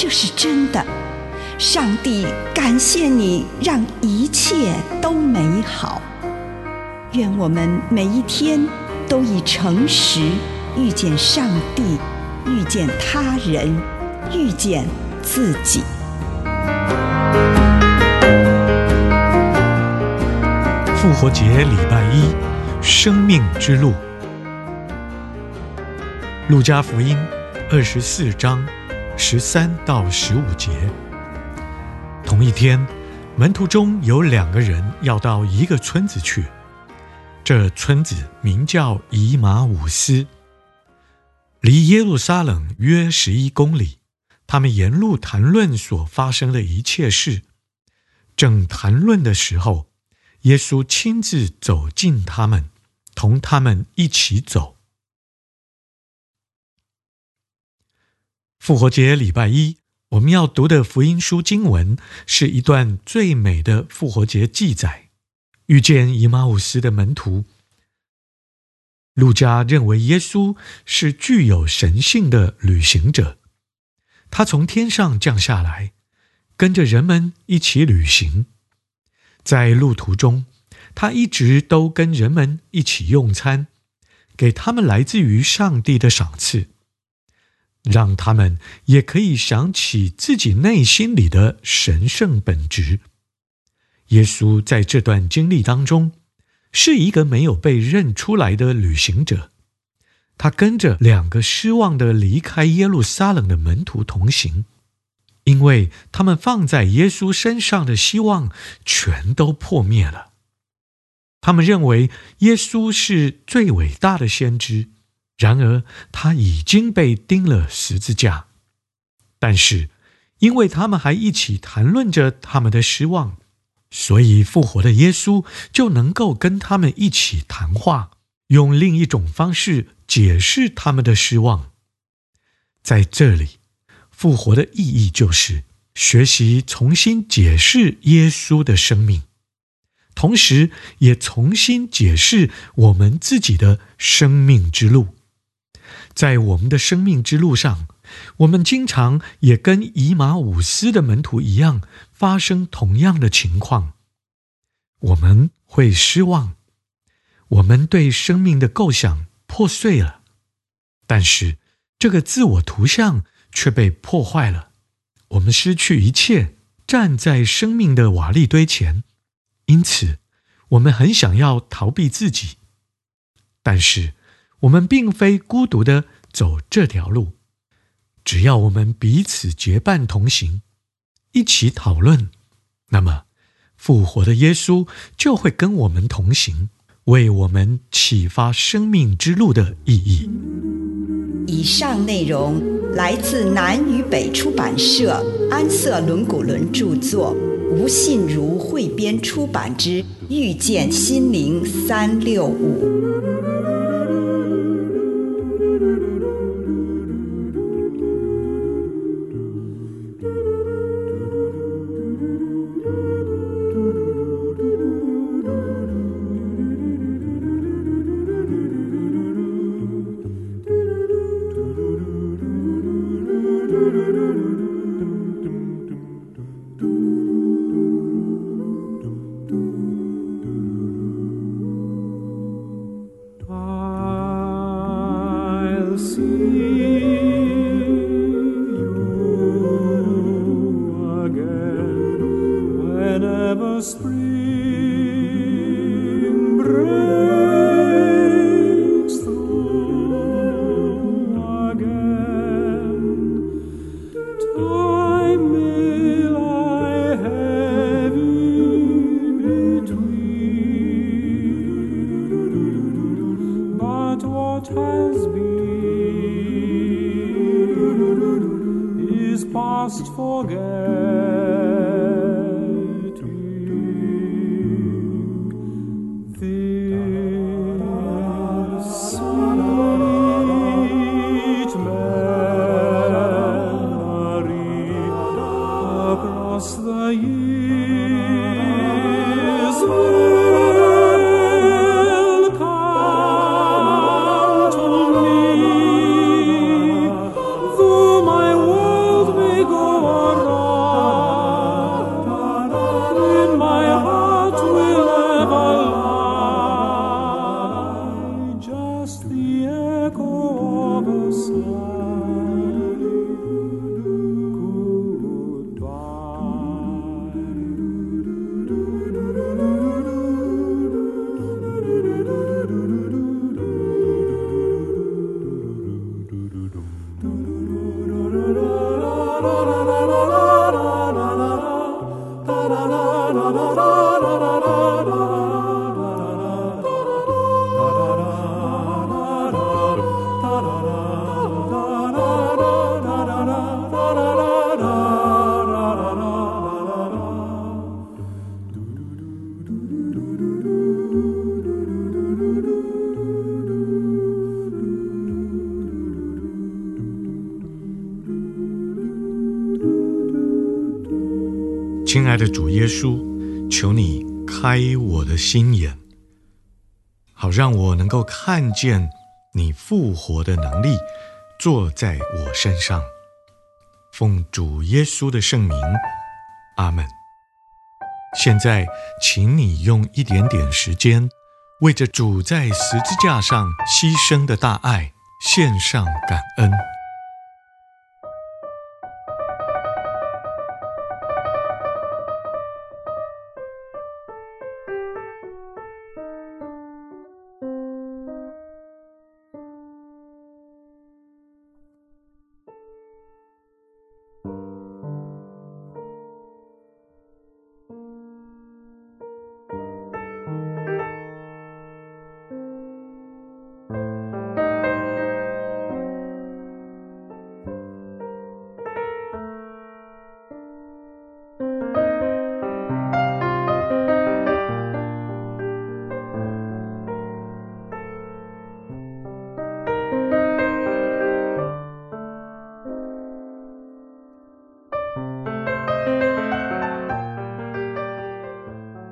这是真的。上帝感谢你，让一切都美好。愿我们每一天都以诚实遇见上帝，遇见他人，遇见自己。复活节礼拜一，生命之路。路加福音二十四章十三到十五节。同一天，门徒中有两个人要到一个村子去，这村子名叫以马忤斯，离耶路撒冷约十一公里。他们沿路谈论所发生的一切事，正谈论的时候。耶稣亲自走近他们，同他们一起走。复活节礼拜一，我们要读的福音书经文是一段最美的复活节记载。遇见以马忤斯的门徒，路加认为耶稣是具有神性的旅行者，他从天上降下来，跟着人们一起旅行。在路途中，他一直都跟人们一起用餐，给他们来自于上帝的赏赐，让他们也可以想起自己内心里的神圣本质。耶稣在这段经历当中，是一个没有被认出来的旅行者，他跟着两个失望的离开耶路撒冷的门徒同行。因为他们放在耶稣身上的希望全都破灭了，他们认为耶稣是最伟大的先知，然而他已经被钉了十字架。但是，因为他们还一起谈论着他们的失望，所以复活的耶稣就能够跟他们一起谈话，用另一种方式解释他们的失望。在这里。复活的意义就是学习重新解释耶稣的生命，同时也重新解释我们自己的生命之路。在我们的生命之路上，我们经常也跟以马五斯的门徒一样，发生同样的情况。我们会失望，我们对生命的构想破碎了，但是这个自我图像。却被破坏了，我们失去一切，站在生命的瓦砾堆前，因此我们很想要逃避自己。但是我们并非孤独的走这条路，只要我们彼此结伴同行，一起讨论，那么复活的耶稣就会跟我们同行，为我们启发生命之路的意义。以上内容来自南与北出版社安瑟伦古伦著作，吴信如汇编出版之《遇见心灵三六五》。spring breaks through again, time may lie heavy between, but what has been is past forget. 亲爱的主耶稣，求你开我的心眼，好让我能够看见你复活的能力坐在我身上。奉主耶稣的圣名，阿门。现在，请你用一点点时间，为着主在十字架上牺牲的大爱献上感恩。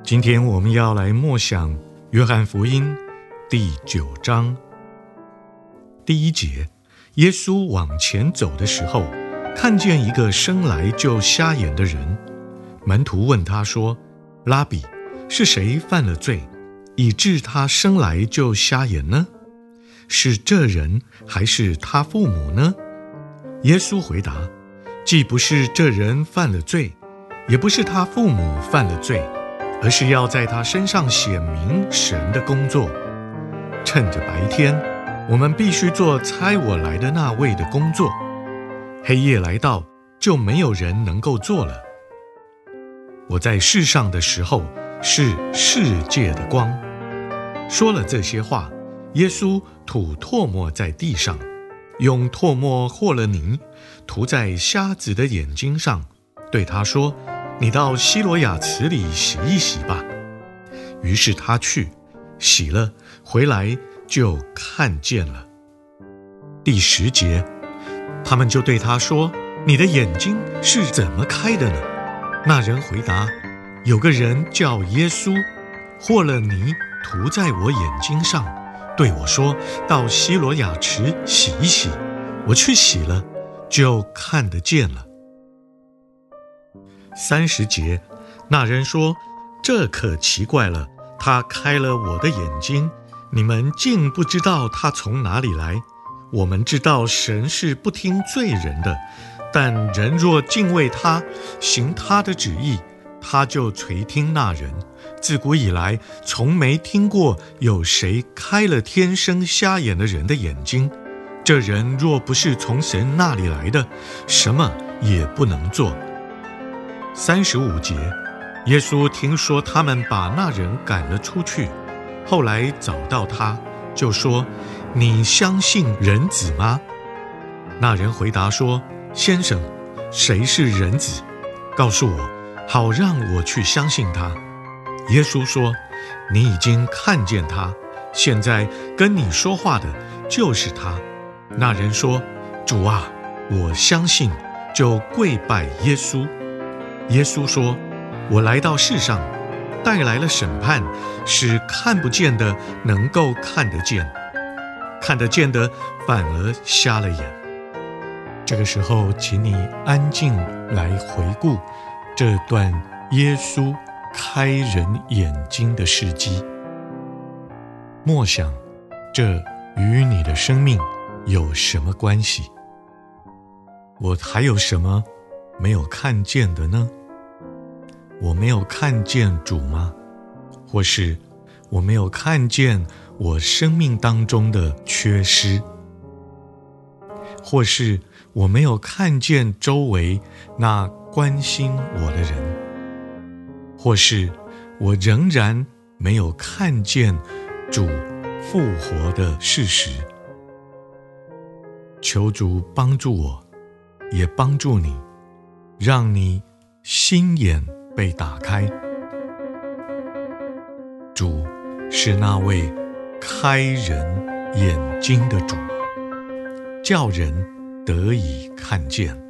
今天我们要来默想《约翰福音》第九章第一节。耶稣往前走的时候，看见一个生来就瞎眼的人。门徒问他说：“拉比，是谁犯了罪，以致他生来就瞎眼呢？是这人，还是他父母呢？”耶稣回答：“既不是这人犯了罪，也不是他父母犯了罪。”而是要在他身上显明神的工作。趁着白天，我们必须做差我来的那位的工作；黑夜来到，就没有人能够做了。我在世上的时候是世界的光。说了这些话，耶稣吐唾沫在地上，用唾沫和了泥，涂在瞎子的眼睛上，对他说。你到西罗亚池里洗一洗吧。于是他去洗了，回来就看见了。第十节，他们就对他说：“你的眼睛是怎么开的呢？”那人回答：“有个人叫耶稣，和了泥涂在我眼睛上，对我说：到西罗亚池洗一洗。我去洗了，就看得见了。”三十节，那人说：“这可奇怪了，他开了我的眼睛，你们竟不知道他从哪里来。我们知道神是不听罪人的，但人若敬畏他，行他的旨意，他就垂听那人。自古以来，从没听过有谁开了天生瞎眼的人的眼睛。这人若不是从神那里来的，什么也不能做。”三十五节，耶稣听说他们把那人赶了出去，后来找到他，就说：“你相信人子吗？”那人回答说：“先生，谁是人子？告诉我，好让我去相信他。”耶稣说：“你已经看见他，现在跟你说话的就是他。”那人说：“主啊，我相信，就跪拜耶稣。”耶稣说：“我来到世上，带来了审判，使看不见的能够看得见，看得见的反而瞎了眼。”这个时候，请你安静来回顾这段耶稣开人眼睛的事迹，默想这与你的生命有什么关系？我还有什么没有看见的呢？我没有看见主吗？或是我没有看见我生命当中的缺失？或是我没有看见周围那关心我的人？或是我仍然没有看见主复活的事实。求主帮助我，也帮助你，让你心眼被打开。主是那位开人眼睛的主，叫人得以看见。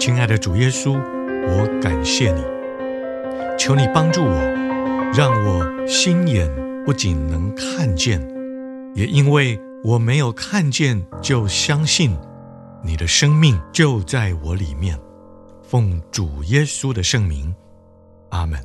亲爱的主耶稣，我感谢你，求你帮助我，让我心眼不仅能看见，也因为我没有看见就相信，你的生命就在我里面。奉主耶稣的圣名，阿门。